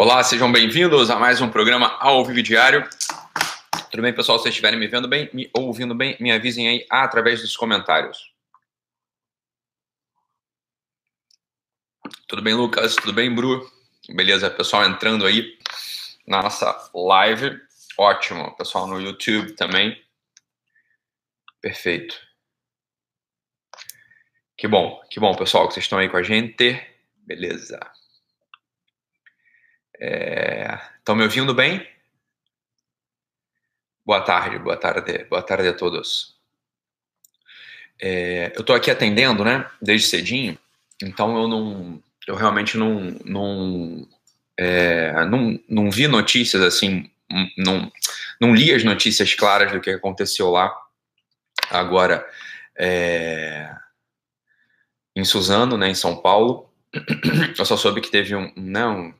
Olá, sejam bem-vindos a mais um programa ao vivo diário. Tudo bem, pessoal? Se vocês estiverem me vendo bem, me ouvindo bem, me avisem aí através dos comentários. Tudo bem, Lucas? Tudo bem, Bru? Beleza, pessoal entrando aí na nossa live. Ótimo, pessoal no YouTube também. Perfeito. Que bom, que bom, pessoal, que vocês estão aí com a gente. Beleza. Estão é... me ouvindo bem? Boa tarde, boa tarde, boa tarde a todos. É... eu estou aqui atendendo, né, desde cedinho, então eu não, eu realmente não, não, é... não, não vi notícias assim, não, não li as notícias claras do que aconteceu lá. Agora, é... em Suzano, né, em São Paulo, eu só soube que teve um, né, um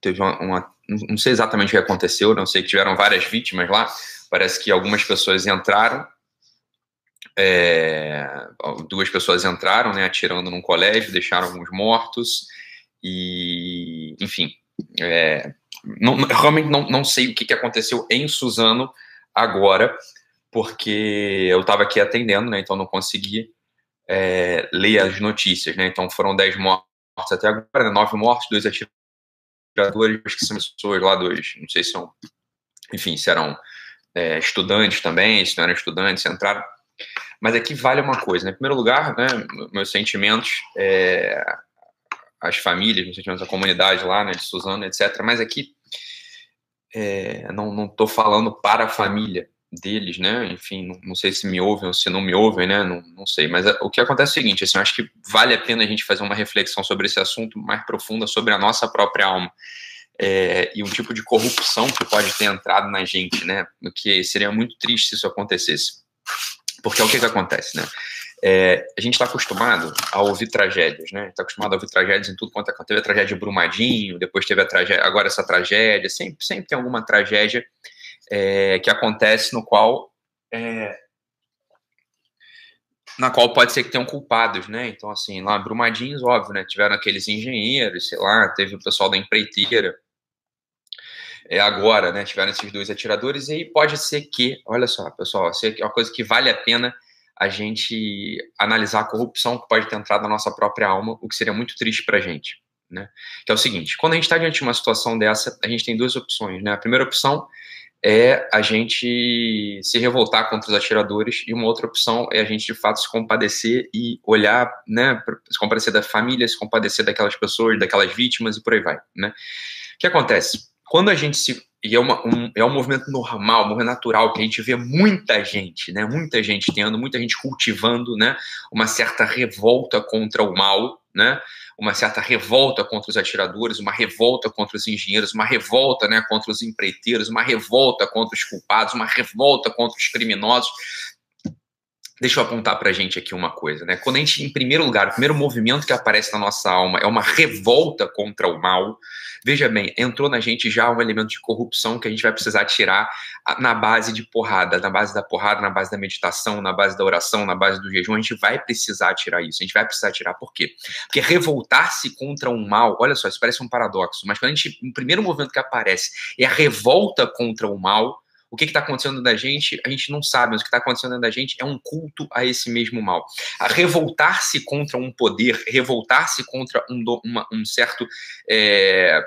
teve uma, uma, não sei exatamente o que aconteceu, não sei que tiveram várias vítimas lá. Parece que algumas pessoas entraram, é, duas pessoas entraram, né, atirando num colégio, deixaram alguns mortos e, enfim, é, não, realmente não, não sei o que, que aconteceu em Suzano agora, porque eu estava aqui atendendo, né, então não consegui é, ler as notícias, né, então foram dez mortos até agora, né, nove mortos, dois atirados acho que são pessoas lá dos, não sei se são, enfim, se eram é, estudantes também, se não eram estudantes, entraram. Mas aqui vale uma coisa, né? Em primeiro lugar, né, meus sentimentos, é, as famílias, meus sentimentos da comunidade lá, né, de Suzano, etc. Mas aqui é, não estou falando para a família deles, né? Enfim, não, não, sei se me ouvem ou se não me ouvem, né? Não, não sei. Mas é, o que acontece é o seguinte: assim, eu acho que vale a pena a gente fazer uma reflexão sobre esse assunto mais profunda, sobre a nossa própria alma. É, e um tipo de corrupção que pode ter entrado na gente, né? O que seria muito triste se isso acontecesse. Porque é o que, que acontece, né? É, a gente está acostumado a ouvir tragédias, né? Está acostumado a ouvir tragédias em tudo quanto é. Teve a tragédia de Brumadinho, depois teve a tragédia, agora essa tragédia. Sempre, sempre tem alguma tragédia é, que acontece no qual é, na qual pode ser que tenham culpados, né? Então, assim, lá Brumadinhos, óbvio, né? Tiveram aqueles engenheiros, sei lá, teve o pessoal da empreiteira. É, agora, né? Tiveram esses dois atiradores, e aí pode ser que, olha só, pessoal, é uma coisa que vale a pena a gente analisar a corrupção que pode ter entrado na nossa própria alma, o que seria muito triste para a gente, né? Que é o seguinte: quando a gente está diante de uma situação dessa, a gente tem duas opções, né? A primeira opção é a gente se revoltar contra os atiradores e uma outra opção é a gente de fato se compadecer e olhar, né, se compadecer da família, se compadecer daquelas pessoas, daquelas vítimas e por aí vai, né? O que acontece? Quando a gente se e é, uma, um, é um movimento normal, um movimento natural, que a gente vê muita gente, né, muita gente tendo, muita gente cultivando, né, uma certa revolta contra o mal, né, uma certa revolta contra os atiradores, uma revolta contra os engenheiros, uma revolta né, contra os empreiteiros, uma revolta contra os culpados, uma revolta contra os criminosos. Deixa eu apontar para a gente aqui uma coisa, né? Quando a gente, em primeiro lugar, o primeiro movimento que aparece na nossa alma é uma revolta contra o mal, veja bem, entrou na gente já um elemento de corrupção que a gente vai precisar tirar na base de porrada, na base da porrada, na base da meditação, na base da oração, na base do jejum, a gente vai precisar tirar isso. A gente vai precisar tirar por quê? Porque revoltar-se contra um mal, olha só, isso parece um paradoxo, mas quando a gente, o primeiro movimento que aparece é a revolta contra o mal, o que está acontecendo da gente, a gente não sabe, mas o que está acontecendo da gente é um culto a esse mesmo mal. A revoltar-se contra um poder, revoltar-se contra um, uma, um certo. É,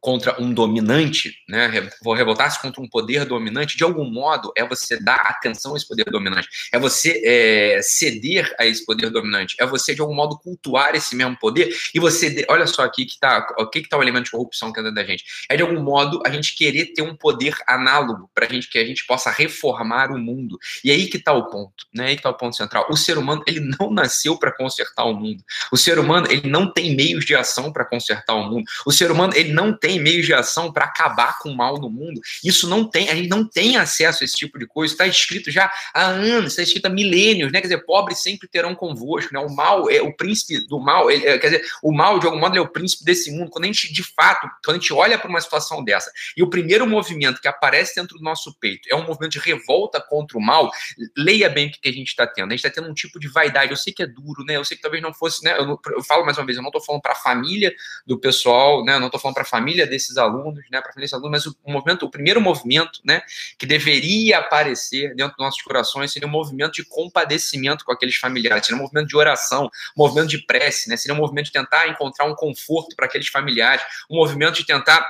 contra um dominante, né, vou revoltar-se contra um poder dominante, de algum modo é você dar atenção a esse poder dominante, é você é, ceder a esse poder dominante, é você de algum modo cultuar esse mesmo poder e você, olha só aqui que tá, o que que tá o elemento de corrupção que anda da gente, é de algum modo a gente querer ter um poder análogo para gente que a gente possa reformar o mundo. E aí que tá o ponto, né, aí que tá o ponto central. O ser humano ele não nasceu para consertar o mundo, o ser humano ele não tem meios de ação para consertar o mundo, o ser humano ele não tem meios de ação para acabar com o mal no mundo. Isso não tem, a gente não tem acesso a esse tipo de coisa. Está escrito já há anos, está escrito há milênios, né? Quer dizer, pobres sempre terão convosco, né? O mal é o príncipe do mal, ele, é, quer dizer, o mal de algum modo é o príncipe desse mundo. Quando a gente de fato, quando a gente olha para uma situação dessa e o primeiro movimento que aparece dentro do nosso peito é um movimento de revolta contra o mal, leia bem o que a gente está tendo. A gente está tendo um tipo de vaidade. Eu sei que é duro, né? Eu sei que talvez não fosse, né? Eu, eu falo mais uma vez, eu não estou falando para a família do pessoal, né? Eu não estou falando para a família família desses alunos, né, para a família desses alunos, mas o, movimento, o primeiro movimento, né, que deveria aparecer dentro dos nossos corações seria um movimento de compadecimento com aqueles familiares, seria um movimento de oração, um movimento de prece, né, seria um movimento de tentar encontrar um conforto para aqueles familiares, um movimento de tentar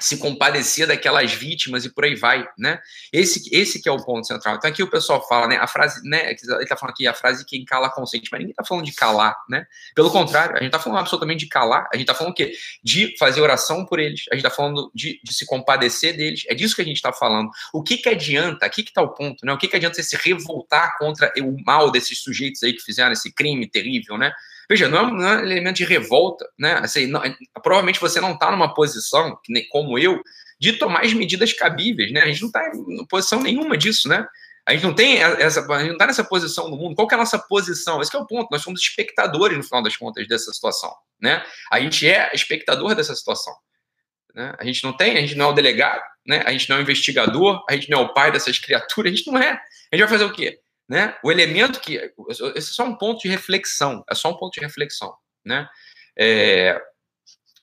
se compadecer daquelas vítimas e por aí vai, né? Esse, esse que é o ponto central. Então aqui o pessoal fala, né? A frase, né? Ele tá falando aqui a frase quem cala consente, mas ninguém tá falando de calar, né? Pelo contrário, a gente tá falando absolutamente de calar. A gente tá falando o quê? De fazer oração por eles. A gente tá falando de, de se compadecer deles. É disso que a gente tá falando. O que que adianta? Aqui que tá o ponto, né? O que que adianta você se revoltar contra o mal desses sujeitos aí que fizeram esse crime terrível, né? Veja, não é, não é um elemento de revolta, né? Assim, não, provavelmente você não está numa posição, como eu, de tomar as medidas cabíveis, né? A gente não está em posição nenhuma disso, né? A gente não tem essa, a gente não está nessa posição no mundo. Qual é a nossa posição? Esse é o ponto. Nós somos espectadores, no final das contas, dessa situação, né? A gente é espectador dessa situação. Né? A gente não tem, a gente não é o delegado, né? A gente não é o investigador, a gente não é o pai dessas criaturas, a gente não é. A gente vai fazer o quê? né? O elemento que esse é só um ponto de reflexão, é só um ponto de reflexão, né? É,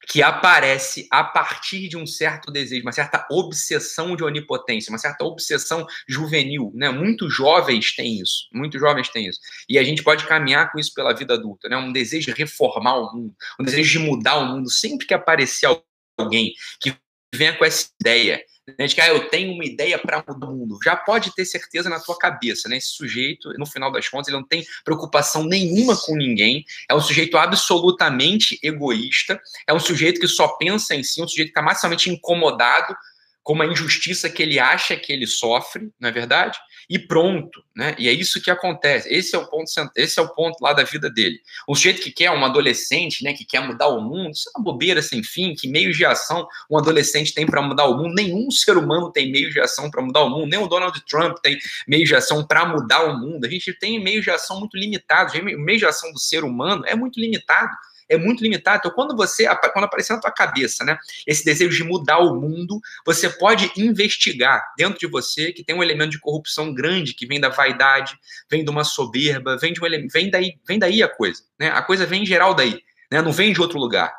que aparece a partir de um certo desejo, uma certa obsessão de onipotência, uma certa obsessão juvenil, né? Muitos jovens têm isso, muitos jovens têm isso. E a gente pode caminhar com isso pela vida adulta, né? Um desejo de reformar o mundo, um desejo de mudar o mundo. Sempre que aparecer alguém que venha com essa ideia né, de que ah, eu tenho uma ideia para mudar o mundo. Já pode ter certeza na tua cabeça, né? Esse sujeito, no final das contas, ele não tem preocupação nenhuma com ninguém, é um sujeito absolutamente egoísta, é um sujeito que só pensa em si, um sujeito que está maximamente incomodado com uma injustiça que ele acha que ele sofre, não é verdade? E pronto, né? E é isso que acontece. Esse é o ponto, esse é o ponto lá da vida dele. Um sujeito que quer um adolescente, né, que quer mudar o mundo, isso é uma bobeira sem fim, que meios de ação um adolescente tem para mudar o mundo. Nenhum ser humano tem meios de ação para mudar o mundo, nem o Donald Trump tem meios de ação para mudar o mundo. A gente tem meios de ação muito limitados. O meio de ação do ser humano é muito limitado é muito limitado. Então, quando você, quando aparecer na tua cabeça, né, esse desejo de mudar o mundo, você pode investigar dentro de você que tem um elemento de corrupção grande que vem da vaidade, vem de uma soberba, vem de um vem daí, vem daí a coisa, né? A coisa vem em geral daí, né? Não vem de outro lugar.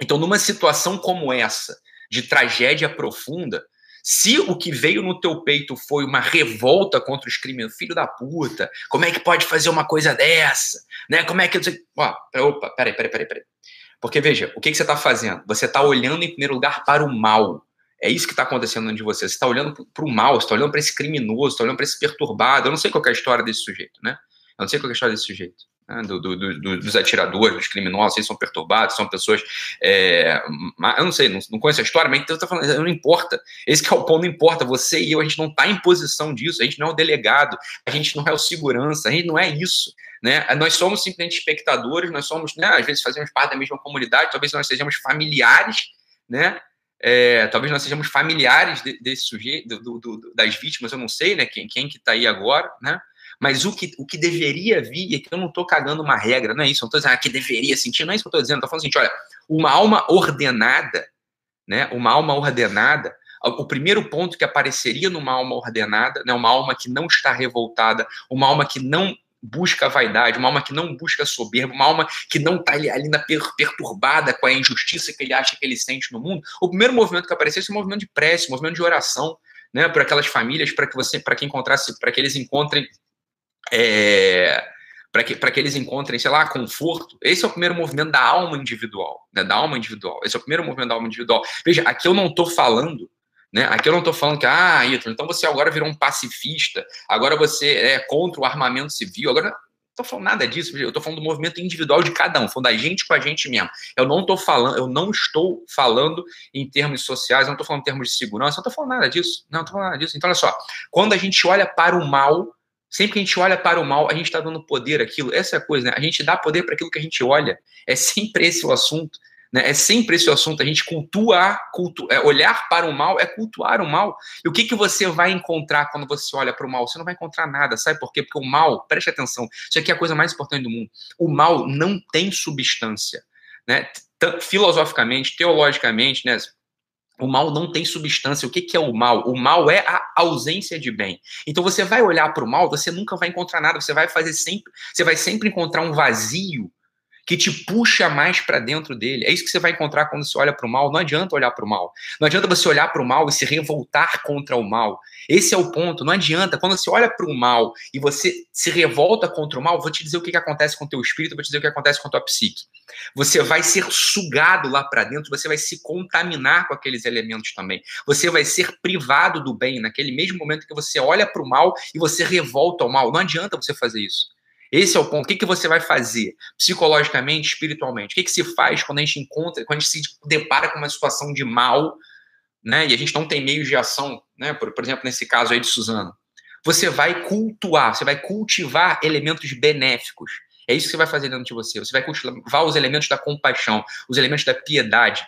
Então, numa situação como essa, de tragédia profunda, se o que veio no teu peito foi uma revolta contra os crimes, filho da puta, como é que pode fazer uma coisa dessa? Né? Como é que. Ó, opa, peraí, peraí, peraí, peraí. Porque veja, o que, que você está fazendo? Você está olhando em primeiro lugar para o mal. É isso que está acontecendo dentro de você. Você está olhando para o mal, você está olhando para esse criminoso, está olhando para esse perturbado. Eu não sei qual é a história desse sujeito, né? Eu não sei qual é a história desse sujeito né, do, do, do, dos atiradores, dos criminosos, eles são perturbados, são pessoas. É, eu não sei, não, não conheço a história, mas então eu falando, não importa. Esse é o ponto, não importa. Você e eu, a gente não está em posição disso, a gente não é o delegado, a gente não é o segurança, a gente não é isso. Né? Nós somos simplesmente espectadores, nós somos, né, às vezes fazemos parte da mesma comunidade, talvez nós sejamos familiares, né? É, talvez nós sejamos familiares de, desse sujeito, das vítimas, eu não sei, né? Quem, quem que está aí agora, né? Mas o que, o que deveria vir, é que eu não estou cagando uma regra, não é isso, eu não estou dizendo ah, que deveria sentir, não é isso que eu estou dizendo, estou falando assim, olha, uma alma ordenada, né, uma alma ordenada, o primeiro ponto que apareceria numa alma ordenada, né, uma alma que não está revoltada, uma alma que não busca vaidade, uma alma que não busca soberba, uma alma que não está ali, ali perturbada com a injustiça que ele acha que ele sente no mundo, o primeiro movimento que aparecesse é um movimento de prece, um movimento de oração, né, por aquelas famílias, para que você, para que encontrasse, para que eles encontrem é, para que, que eles encontrem, sei lá, conforto. Esse é o primeiro movimento da alma individual, né? Da alma individual. Esse é o primeiro movimento da alma individual. Veja, aqui eu não estou falando, né? Aqui eu não estou falando que, ah, então você agora virou um pacifista, agora você é contra o armamento civil, agora estou falando nada disso, eu estou falando do movimento individual de cada um, falando da gente com a gente mesmo. Eu não estou falando, eu não estou falando em termos sociais, eu não estou falando em termos de segurança, não estou falando nada disso. Não estou falando nada disso. Então, olha só, quando a gente olha para o mal, Sempre que a gente olha para o mal, a gente está dando poder àquilo. Essa é a coisa, né? A gente dá poder para aquilo que a gente olha. É sempre esse o assunto. Né? É sempre esse o assunto. A gente cultuar, cultu é, olhar para o mal é cultuar o mal. E o que, que você vai encontrar quando você olha para o mal? Você não vai encontrar nada. Sabe por quê? Porque o mal, preste atenção, isso aqui é a coisa mais importante do mundo. O mal não tem substância. Né? Filosoficamente, teologicamente, né? O mal não tem substância. O que, que é o mal? O mal é a ausência de bem. Então você vai olhar para o mal, você nunca vai encontrar nada. Você vai fazer sempre, você vai sempre encontrar um vazio que te puxa mais para dentro dele. É isso que você vai encontrar quando você olha para o mal. Não adianta olhar para o mal. Não adianta você olhar para o mal e se revoltar contra o mal. Esse é o ponto. Não adianta. Quando você olha para o mal e você se revolta contra o mal, vou te dizer o que, que acontece com o teu espírito, vou te dizer o que acontece com a tua psique. Você vai ser sugado lá para dentro, você vai se contaminar com aqueles elementos também. Você vai ser privado do bem naquele mesmo momento que você olha para o mal e você revolta ao mal. Não adianta você fazer isso. Esse é o ponto. O que, que você vai fazer psicologicamente, espiritualmente? O que, que se faz quando a gente encontra, quando a gente se depara com uma situação de mal, né? E a gente não tem meios de ação, né? Por, por exemplo, nesse caso aí de Suzano. Você vai cultuar, você vai cultivar elementos benéficos. É isso que você vai fazer dentro de você. Você vai cultivar os elementos da compaixão, os elementos da piedade,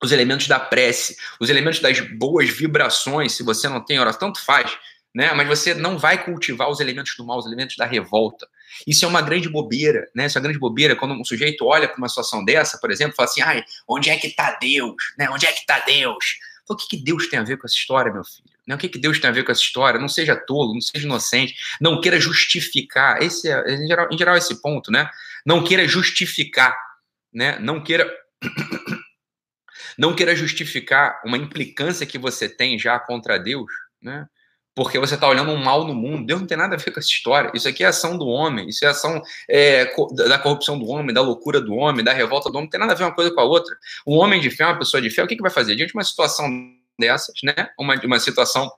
os elementos da prece, os elementos das boas vibrações. Se você não tem oração, tanto faz né? Mas você não vai cultivar os elementos do mal, os elementos da revolta. Isso é uma grande bobeira, né? Isso é uma grande bobeira quando um sujeito olha para uma situação dessa, por exemplo, fala assim: "Ai, onde é que está Deus? Né? Onde é que está Deus?" O que, que Deus tem a ver com essa história, meu filho? Né? O que, que Deus tem a ver com essa história? Não seja tolo, não seja inocente, não queira justificar. Esse é, em geral, em geral esse ponto, né? Não queira justificar, né? Não queira não queira justificar uma implicância que você tem já contra Deus, né? Porque você está olhando um mal no mundo. Deus não tem nada a ver com essa história. Isso aqui é ação do homem, isso é ação é, da corrupção do homem, da loucura do homem, da revolta do homem. Não tem nada a ver uma coisa com a outra. Um homem de fé, uma pessoa de fé, o que, que vai fazer? Diante de uma situação dessas, né? Uma, uma situação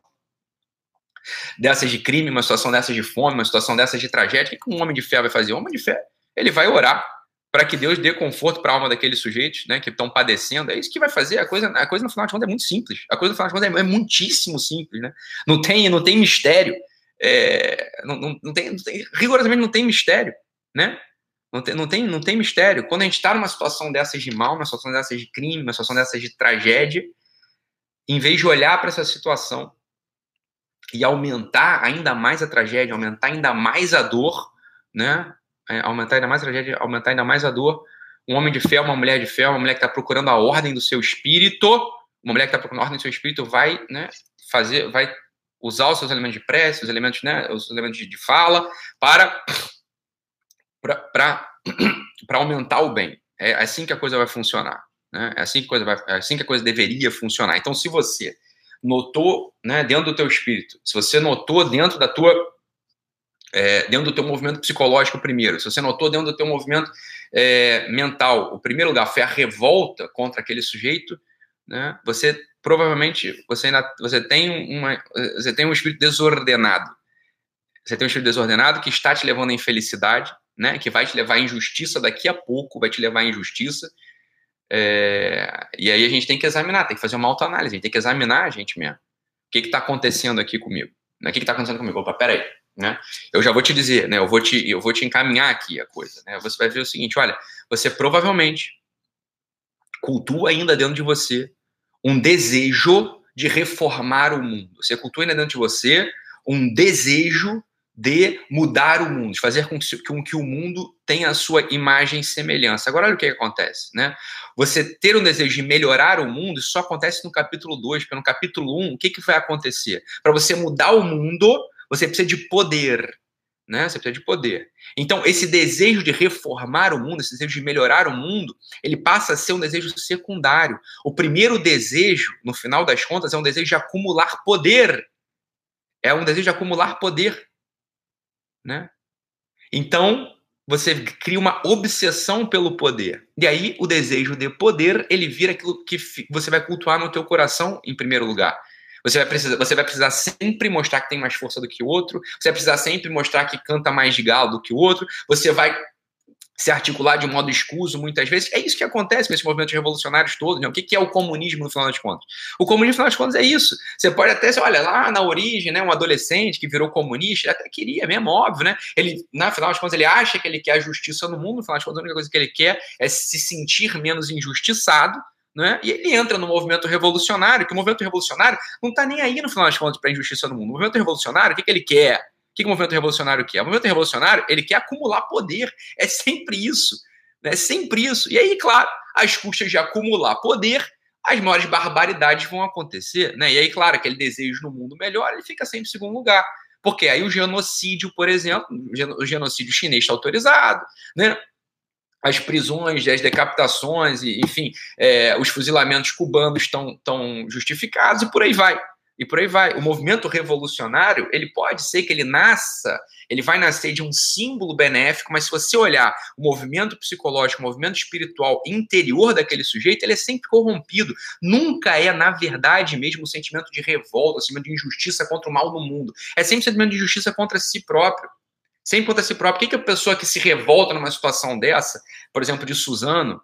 dessas de crime, uma situação dessas de fome, uma situação dessas de tragédia, o que um homem de fé vai fazer? Um homem de fé, ele vai orar para que Deus dê conforto para a alma daqueles sujeitos, né, que estão padecendo. É isso que vai fazer. A coisa, a coisa no final de contas é muito simples. A coisa no final de contas é, é muitíssimo simples, né? Não tem, não tem mistério. É, não, não, não, tem, não, tem, rigorosamente não tem mistério, né? Não tem, não tem, não tem mistério. Quando a gente está numa situação dessas de mal, numa situação dessas de crime, numa situação dessas de tragédia, em vez de olhar para essa situação e aumentar ainda mais a tragédia, aumentar ainda mais a dor, né? É, aumentar ainda mais a tragédia, aumentar ainda mais a dor. Um homem de fé, uma mulher de fé, uma mulher que está procurando a ordem do seu espírito, uma mulher que está procurando a ordem do seu espírito vai, né, fazer, vai usar os seus elementos de prece, os elementos, né, os elementos de, fala para para aumentar o bem. É assim que a coisa vai funcionar. Né? É assim que a coisa vai, é assim que a coisa deveria funcionar. Então, se você notou, né, dentro do teu espírito, se você notou dentro da tua é, dentro do teu movimento psicológico primeiro, se você notou dentro do teu movimento é, mental, o primeiro lugar foi a revolta contra aquele sujeito, né, você provavelmente você ainda você tem uma você tem um espírito desordenado. Você tem um espírito desordenado que está te levando à infelicidade, né, que vai te levar à injustiça daqui a pouco, vai te levar à injustiça. É, e aí a gente tem que examinar, tem que fazer uma autoanálise, a gente tem que examinar a gente mesmo. O que está acontecendo aqui comigo? O que está acontecendo comigo? Opa, peraí. Né? Eu já vou te dizer, né? Eu vou te, eu vou te encaminhar aqui a coisa. Né? Você vai ver o seguinte: olha, você provavelmente cultua ainda dentro de você um desejo de reformar o mundo. Você cultua ainda dentro de você um desejo de mudar o mundo, de fazer com que, com que o mundo tenha a sua imagem e semelhança. Agora, olha o que, acontece, né? Você ter um desejo de melhorar o mundo, isso só acontece no capítulo 2, porque no capítulo 1, um, o que, que vai acontecer? Para você mudar o mundo, você precisa de poder, né? Você precisa de poder. Então, esse desejo de reformar o mundo, esse desejo de melhorar o mundo, ele passa a ser um desejo secundário. O primeiro desejo, no final das contas, é um desejo de acumular poder. É um desejo de acumular poder, né? Então, você cria uma obsessão pelo poder. E aí, o desejo de poder, ele vira aquilo que você vai cultuar no teu coração em primeiro lugar. Você vai, precisar, você vai precisar sempre mostrar que tem mais força do que o outro, você vai precisar sempre mostrar que canta mais de galo do que o outro, você vai se articular de um modo escuso muitas vezes. É isso que acontece com esses movimentos revolucionários todos. Né? O que é o comunismo no final das contas? O comunismo, no final das contas, é isso. Você pode até, olha, lá na origem, né, um adolescente que virou comunista, até queria mesmo, óbvio, né? Ele, na final das contas, ele acha que ele quer a justiça no mundo, no final das contas, a única coisa que ele quer é se sentir menos injustiçado, né? E ele entra no movimento revolucionário, que o movimento revolucionário não está nem aí, no final das contas, para a injustiça no mundo. O movimento revolucionário, o que, que ele quer? O que, que o movimento revolucionário quer? O movimento revolucionário, ele quer acumular poder. É sempre isso. Né? É sempre isso. E aí, claro, às custas de acumular poder, as maiores barbaridades vão acontecer. Né? E aí, claro, aquele desejo no mundo melhor, ele fica sempre em segundo lugar. Porque aí o genocídio, por exemplo, o genocídio chinês está autorizado, né? As prisões, as decapitações, enfim, é, os fuzilamentos cubanos estão tão justificados e por aí vai. E por aí vai. O movimento revolucionário, ele pode ser que ele nasça, ele vai nascer de um símbolo benéfico, mas se você olhar o movimento psicológico, o movimento espiritual interior daquele sujeito, ele é sempre corrompido. Nunca é, na verdade, mesmo o sentimento de revolta, o sentimento de injustiça contra o mal no mundo. É sempre o sentimento de injustiça contra si próprio. Sempre contra si próprio. O que, que a pessoa que se revolta numa situação dessa, por exemplo, de Suzano,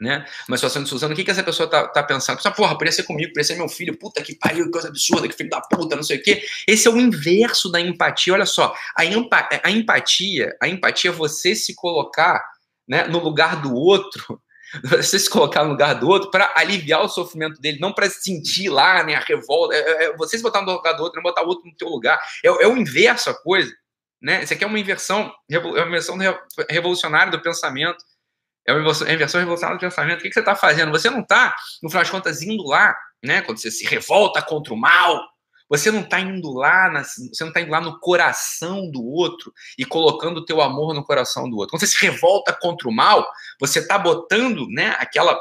né? Uma situação de Suzano, o que, que essa pessoa tá, tá pensando? Pessoa, porra, podia ser comigo, podia ser meu filho, puta que pariu, que coisa absurda, que filho da puta, não sei o quê. Esse é o inverso da empatia. Olha só, a, empa a empatia, a empatia é você se colocar né, no lugar do outro, você se colocar no lugar do outro para aliviar o sofrimento dele, não para sentir lá né, a revolta. É, é, é, você se botar no lugar do outro, não botar o outro no teu lugar. É, é o inverso a coisa. Né? Isso aqui é uma inversão, é uma inversão revolucionária do pensamento. É uma inversão, inversão revolucionária do pensamento. O que, que você está fazendo? Você não está, no final das contas, indo lá, né? Quando você se revolta contra o mal, você não está indo lá, na, você não está indo lá no coração do outro e colocando o teu amor no coração do outro. Quando você se revolta contra o mal, você está botando, né, aquela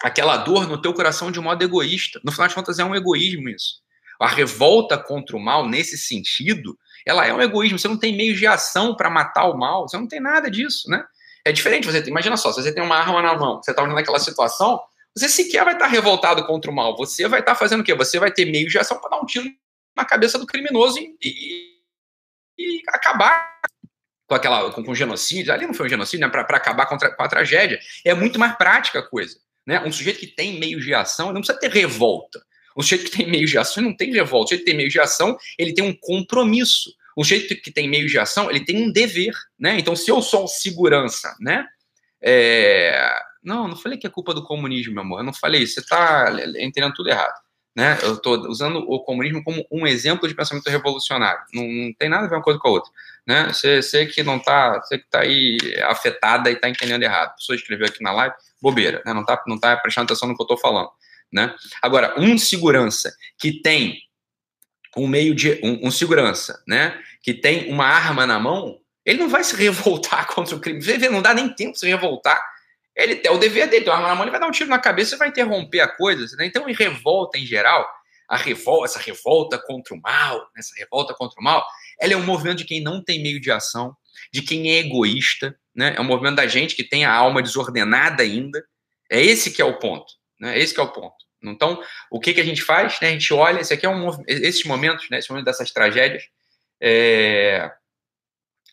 aquela dor no teu coração de modo egoísta. No final das contas, é um egoísmo isso. A revolta contra o mal, nesse sentido, ela é um egoísmo. Você não tem meios de ação para matar o mal. Você não tem nada disso, né? É diferente. Você imagina só, se você tem uma arma na mão, você está olhando naquela situação, você sequer vai estar tá revoltado contra o mal. Você vai estar tá fazendo o quê? Você vai ter meios de ação para dar um tiro na cabeça do criminoso e, e, e acabar com aquela com, com genocídio. Ali não foi um genocídio, né? Para acabar com, com a tragédia. É muito mais prática a coisa. Né? Um sujeito que tem meios de ação, não precisa ter revolta. Um sujeito que tem meios de ação não tem revolta. O sujeito que tem meios de ação, ele tem um compromisso. O sujeito que tem meios de ação, ele tem um dever, né? Então, se eu sou um segurança, né? É... Não, não falei que é culpa do comunismo, meu amor. Eu não falei isso. Você está entendendo tudo errado. Né? Eu estou usando o comunismo como um exemplo de pensamento revolucionário. Não, não, tem nada a ver uma coisa com a outra. Né? Você, você que não está, você que está aí afetada e está entendendo errado. A pessoa escreveu aqui na live, bobeira, né? não está não tá prestando atenção no que eu estou falando. Né? Agora, um segurança que tem um meio de um, um, segurança, né, que tem uma arma na mão, ele não vai se revoltar contra o crime. Você vê, não dá nem tempo de se revoltar. Ele é o dever dele, tem uma arma na mão, ele vai dar um tiro na cabeça e vai interromper a coisa. Né? Então, em revolta em geral, a revolta, essa revolta contra o mal, né, essa revolta contra o mal, ela é um movimento de quem não tem meio de ação, de quem é egoísta, né? É um movimento da gente que tem a alma desordenada ainda. É esse que é o ponto. Né? Esse é o ponto. Então, o que, que a gente faz? Né? A gente olha, esse aqui é um esses momentos, né? Esse momento dessas tragédias, é,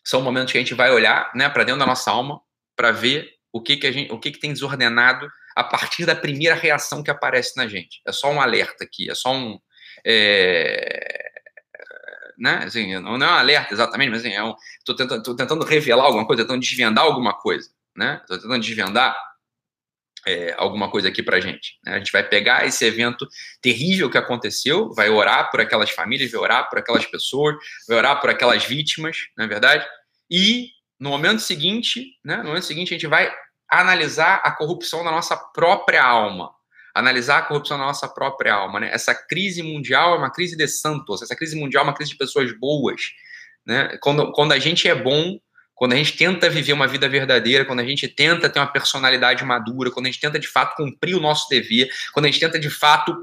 são momentos que a gente vai olhar, né, para dentro da nossa alma, para ver o que que a gente, o que que tem desordenado a partir da primeira reação que aparece na gente. É só um alerta aqui, é só um, é, né? Assim, não é um alerta exatamente, mas assim, é um, tô tentando, tô tentando revelar alguma coisa, tentando desvendar alguma coisa, né? Tô tentando desvendar é, alguma coisa aqui para gente. Né? A gente vai pegar esse evento terrível que aconteceu, vai orar por aquelas famílias, vai orar por aquelas pessoas, vai orar por aquelas vítimas, não é verdade? E no momento seguinte, né, no momento seguinte, a gente vai analisar a corrupção da nossa própria alma. Analisar a corrupção da nossa própria alma. Né? Essa crise mundial é uma crise de santos, essa crise mundial é uma crise de pessoas boas. Né? Quando, quando a gente é bom, quando a gente tenta viver uma vida verdadeira, quando a gente tenta ter uma personalidade madura, quando a gente tenta de fato cumprir o nosso dever, quando a gente tenta de fato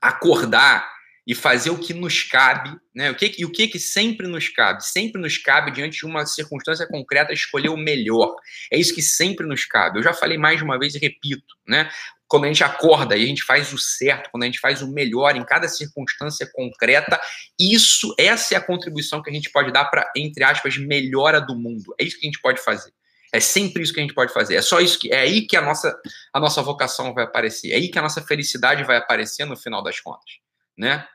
acordar e fazer o que nos cabe, né? O que, e o que, que sempre nos cabe? Sempre nos cabe, diante de uma circunstância concreta, escolher o melhor. É isso que sempre nos cabe. Eu já falei mais de uma vez e repito, né? Quando a gente acorda e a gente faz o certo, quando a gente faz o melhor em cada circunstância concreta, isso, essa é a contribuição que a gente pode dar para, entre aspas, melhora do mundo. É isso que a gente pode fazer. É sempre isso que a gente pode fazer. É só isso que é aí que a nossa a nossa vocação vai aparecer. É aí que a nossa felicidade vai aparecer no final das contas, né?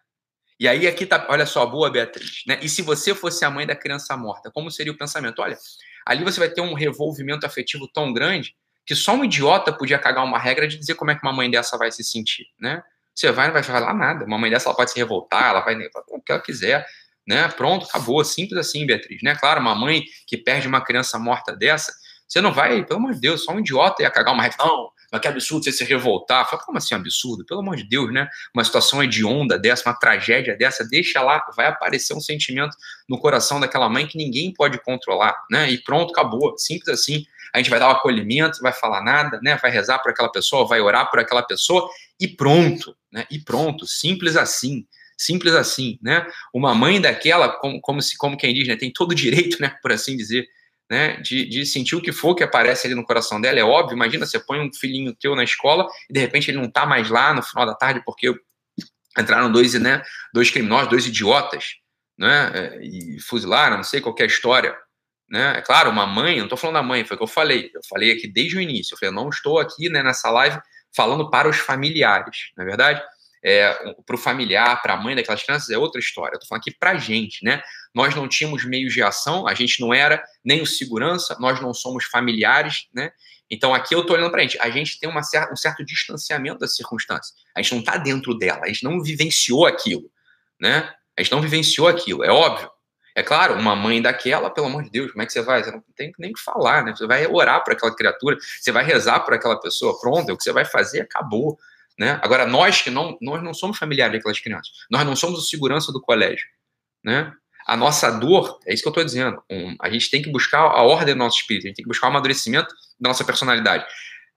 E aí aqui tá, olha só, boa Beatriz, né? E se você fosse a mãe da criança morta, como seria o pensamento? Olha, ali você vai ter um revolvimento afetivo tão grande que só um idiota podia cagar uma regra de dizer como é que uma mãe dessa vai se sentir, né? Você vai, não vai falar nada. Uma mãe dessa ela pode se revoltar, ela vai o que ela quiser, né? Pronto, acabou, simples assim, Beatriz, né? Claro, uma mãe que perde uma criança morta dessa, você não vai, pelo amor de Deus, só um idiota ia cagar uma regra. Não, mas que absurdo você se revoltar. Fala, como assim absurdo? Pelo amor de Deus, né? Uma situação hedionda dessa, uma tragédia dessa, deixa lá, vai aparecer um sentimento no coração daquela mãe que ninguém pode controlar, né? E pronto, acabou. Simples assim. A gente vai dar o um acolhimento, vai falar nada, né? Vai rezar por aquela pessoa, vai orar por aquela pessoa e pronto, né? E pronto, simples assim. Simples assim, né? Uma mãe daquela, como, como, se, como quem diz, né? Tem todo o direito, né? Por assim dizer, né, de, de, sentir o que for que aparece ali no coração dela. É óbvio, imagina, você põe um filhinho teu na escola e de repente ele não tá mais lá no final da tarde porque entraram dois, né, dois criminosos, dois idiotas, né, é, e fuzilaram, não sei, qualquer história. Né? É claro, uma mãe, não estou falando da mãe, foi o que eu falei. Eu falei aqui desde o início. Eu falei, eu não estou aqui né, nessa live falando para os familiares, não é verdade? É, para o familiar, para a mãe daquelas crianças, é outra história. Estou falando aqui para a gente, né? Nós não tínhamos meios de ação, a gente não era nem o segurança, nós não somos familiares, né? Então aqui eu estou olhando para a gente, a gente tem uma um certo distanciamento da circunstância. A gente não está dentro dela, a gente não vivenciou aquilo, né? A gente não vivenciou aquilo, é óbvio. É claro, uma mãe daquela, pelo amor de Deus, como é que você vai? Você não tem nem que falar, né? Você vai orar por aquela criatura, você vai rezar por aquela pessoa, pronto, é o que você vai fazer, acabou. Né? Agora, nós que não, nós não somos familiares daquelas crianças, nós não somos o segurança do colégio. Né? A nossa dor, é isso que eu estou dizendo, um, a gente tem que buscar a ordem do nosso espírito, a gente tem que buscar o amadurecimento da nossa personalidade.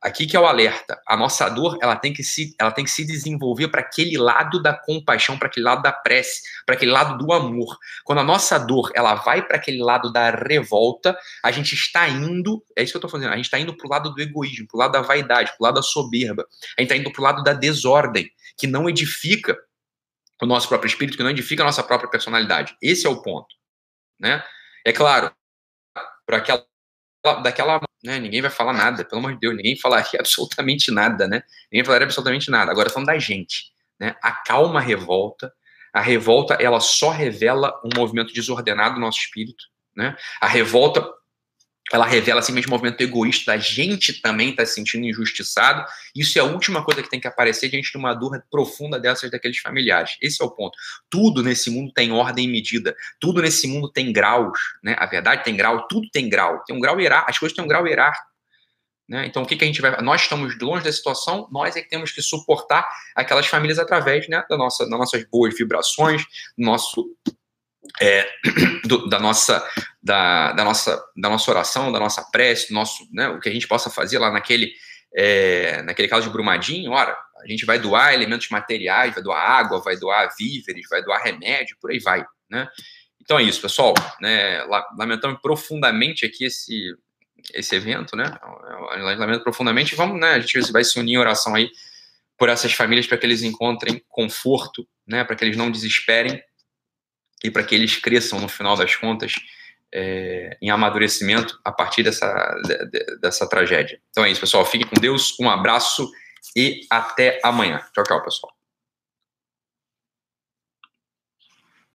Aqui que é o alerta. A nossa dor, ela tem que se, ela tem que se desenvolver para aquele lado da compaixão, para aquele lado da prece, para aquele lado do amor. Quando a nossa dor, ela vai para aquele lado da revolta, a gente está indo, é isso que eu estou fazendo, a gente está indo para o lado do egoísmo, para o lado da vaidade, para o lado da soberba. A gente está indo para o lado da desordem, que não edifica o nosso próprio espírito, que não edifica a nossa própria personalidade. Esse é o ponto, né? É claro, para aquela daquela, né, ninguém vai falar nada, pelo amor de Deus, ninguém falaria absolutamente nada, né? Ninguém falaria absolutamente nada. Agora falando da gente, né? Acalma a revolta. A revolta, ela só revela um movimento desordenado do nosso espírito, né? A revolta ela revela assim mesmo movimento egoísta, a gente também está se sentindo injustiçado. Isso é a última coisa que tem que aparecer diante de uma dor profunda dessas daqueles familiares. Esse é o ponto. Tudo nesse mundo tem ordem e medida. Tudo nesse mundo tem graus, né? A verdade tem grau, tudo tem grau. Tem um grau hierárquico, as coisas têm um grau hierárquico. Né? Então, o que, que a gente vai. Nós estamos longe da situação, nós é que temos que suportar aquelas famílias através né, da nossa, das nossas boas vibrações, do nosso é, do, da, nossa, da, da, nossa, da nossa oração, da nossa prece, do nosso, né, o que a gente possa fazer lá naquele, é, naquele caso de Brumadinho, ora, a gente vai doar elementos materiais, vai doar água, vai doar víveres, vai doar remédio, por aí vai, né? Então é isso, pessoal, né, lamentamos profundamente aqui esse, esse evento, né, lamento profundamente, vamos, né, a gente vai se unir em oração aí por essas famílias para que eles encontrem conforto, né, para que eles não desesperem, e para que eles cresçam no final das contas é, em amadurecimento a partir dessa, de, dessa tragédia. Então é isso, pessoal. Fiquem com Deus, um abraço e até amanhã. Tchau, tchau, pessoal.